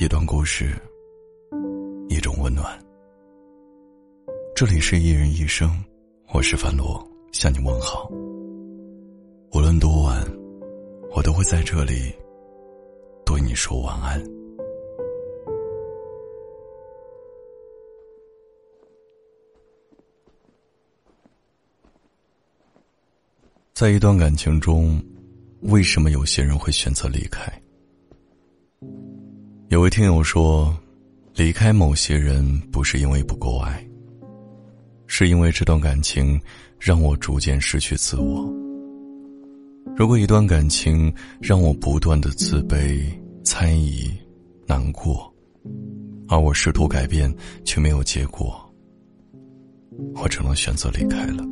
一段故事，一种温暖。这里是一人一生，我是樊罗，向你问好。无论多晚，我都会在这里对你说晚安。在一段感情中，为什么有些人会选择离开？有位听友说，离开某些人不是因为不够爱，是因为这段感情让我逐渐失去自我。如果一段感情让我不断的自卑、猜疑、难过，而我试图改变却没有结果，我只能选择离开了。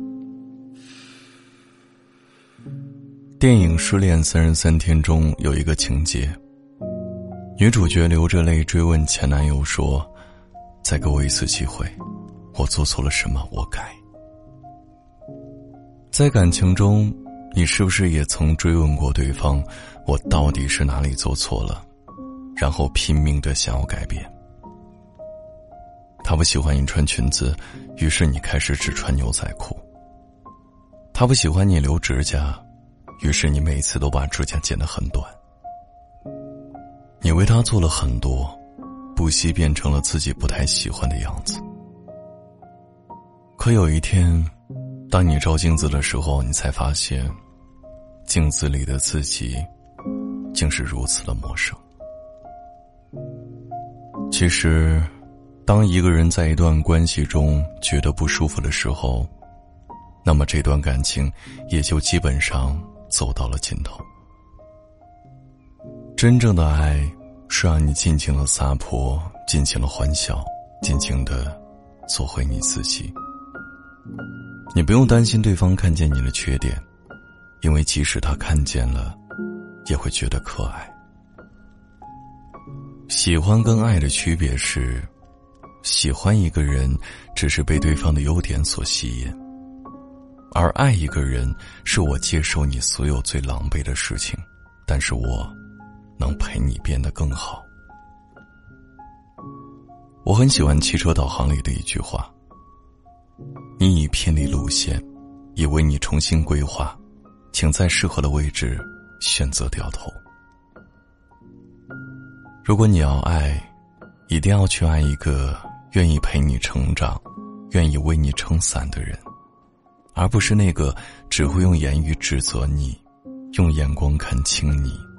电影《失恋三十三天》中有一个情节。女主角流着泪追问前男友说：“再给我一次机会，我做错了什么？我改。”在感情中，你是不是也曾追问过对方：“我到底是哪里做错了？”然后拼命的想要改变。他不喜欢你穿裙子，于是你开始只穿牛仔裤。他不喜欢你留指甲，于是你每次都把指甲剪得很短。你为他做了很多，不惜变成了自己不太喜欢的样子。可有一天，当你照镜子的时候，你才发现，镜子里的自己，竟是如此的陌生。其实，当一个人在一段关系中觉得不舒服的时候，那么这段感情也就基本上走到了尽头。真正的爱，是让你尽情的撒泼，尽情的欢笑，尽情的做回你自己。你不用担心对方看见你的缺点，因为即使他看见了，也会觉得可爱。喜欢跟爱的区别是，喜欢一个人只是被对方的优点所吸引，而爱一个人是我接受你所有最狼狈的事情，但是我。能陪你变得更好。我很喜欢汽车导航里的一句话：“你已偏离路线，已为你重新规划，请在适合的位置选择掉头。”如果你要爱，一定要去爱一个愿意陪你成长、愿意为你撑伞的人，而不是那个只会用言语指责你、用眼光看清你。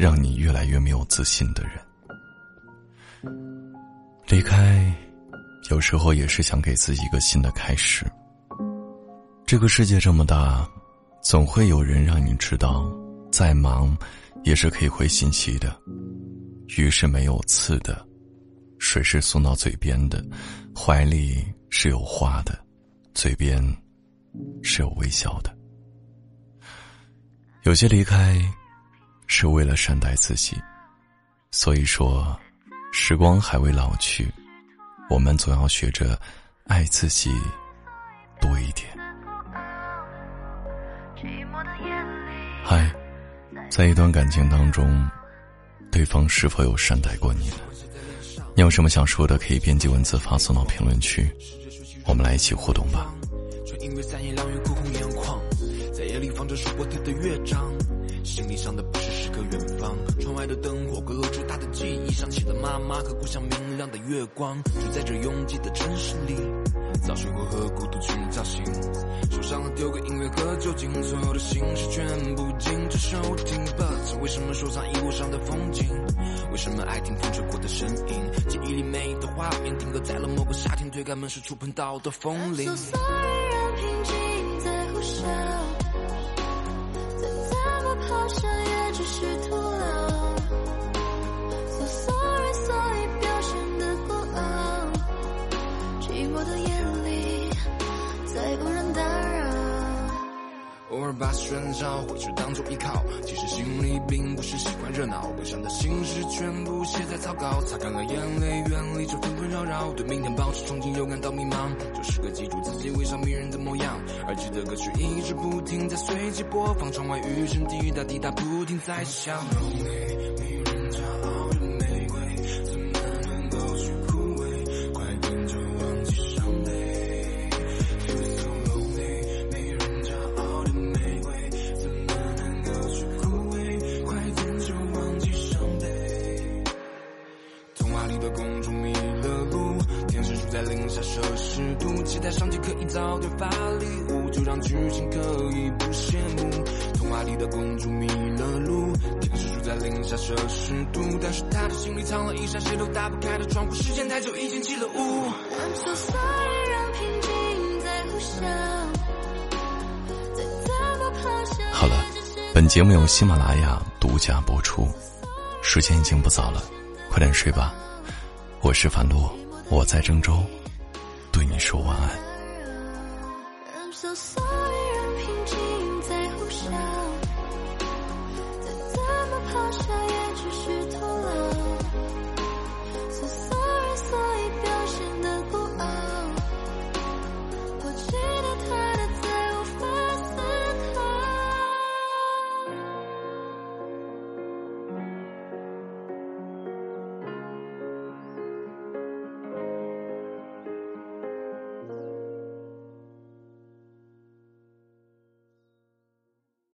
让你越来越没有自信的人，离开，有时候也是想给自己一个新的开始。这个世界这么大，总会有人让你知道，再忙也是可以回信息的。鱼是没有刺的，水是送到嘴边的，怀里是有花的，嘴边是有微笑的。有些离开。是为了善待自己，所以说，时光还未老去，我们总要学着爱自己多一点。嗨，在一段感情当中，对方是否有善待过你呢？你有什么想说的，可以编辑文字发送到评论区，我们来一起互动吧。行李上的不是诗歌远方，窗外的灯火勾勒出他的记忆，想起了妈妈和故乡明亮的月光。住在这拥挤的城市里，早睡过和孤独群叫醒，手上丢个音乐和酒精，所有的心事全部禁止收听。But 为什么收藏一路上的风景？为什么爱听风吹过的声音？记忆里美的画面定格在了某个夏天，推开门时触碰到的风铃。让平静在呼啸。偶尔把喧嚣或者当作依靠，其实心里并不是喜欢热闹，悲伤的心事全部写在草稿，擦干了眼泪，远离这纷纷扰扰，对明天保持憧憬又感到迷茫，就是个记住自己微笑迷人的模样，耳机的歌曲一直不停在随机播放，窗外雨声滴答滴答不停在响。下摄氏度，期待上帝可以早点发礼物，就让剧情可以不羡慕。童话里的公主迷了路，天使住在零下摄氏度，但是她的心里藏了一扇谁都打不开的窗户，时间太久已经起了雾。I'm so sorry，让平静在呼啸，好了，本节目由喜马拉雅独家播出，时间已经不早了，快点睡吧。我是樊洛，我在郑州，你说晚安。I'm so sorry，让平静在呼啸，再怎么咆哮也只是痛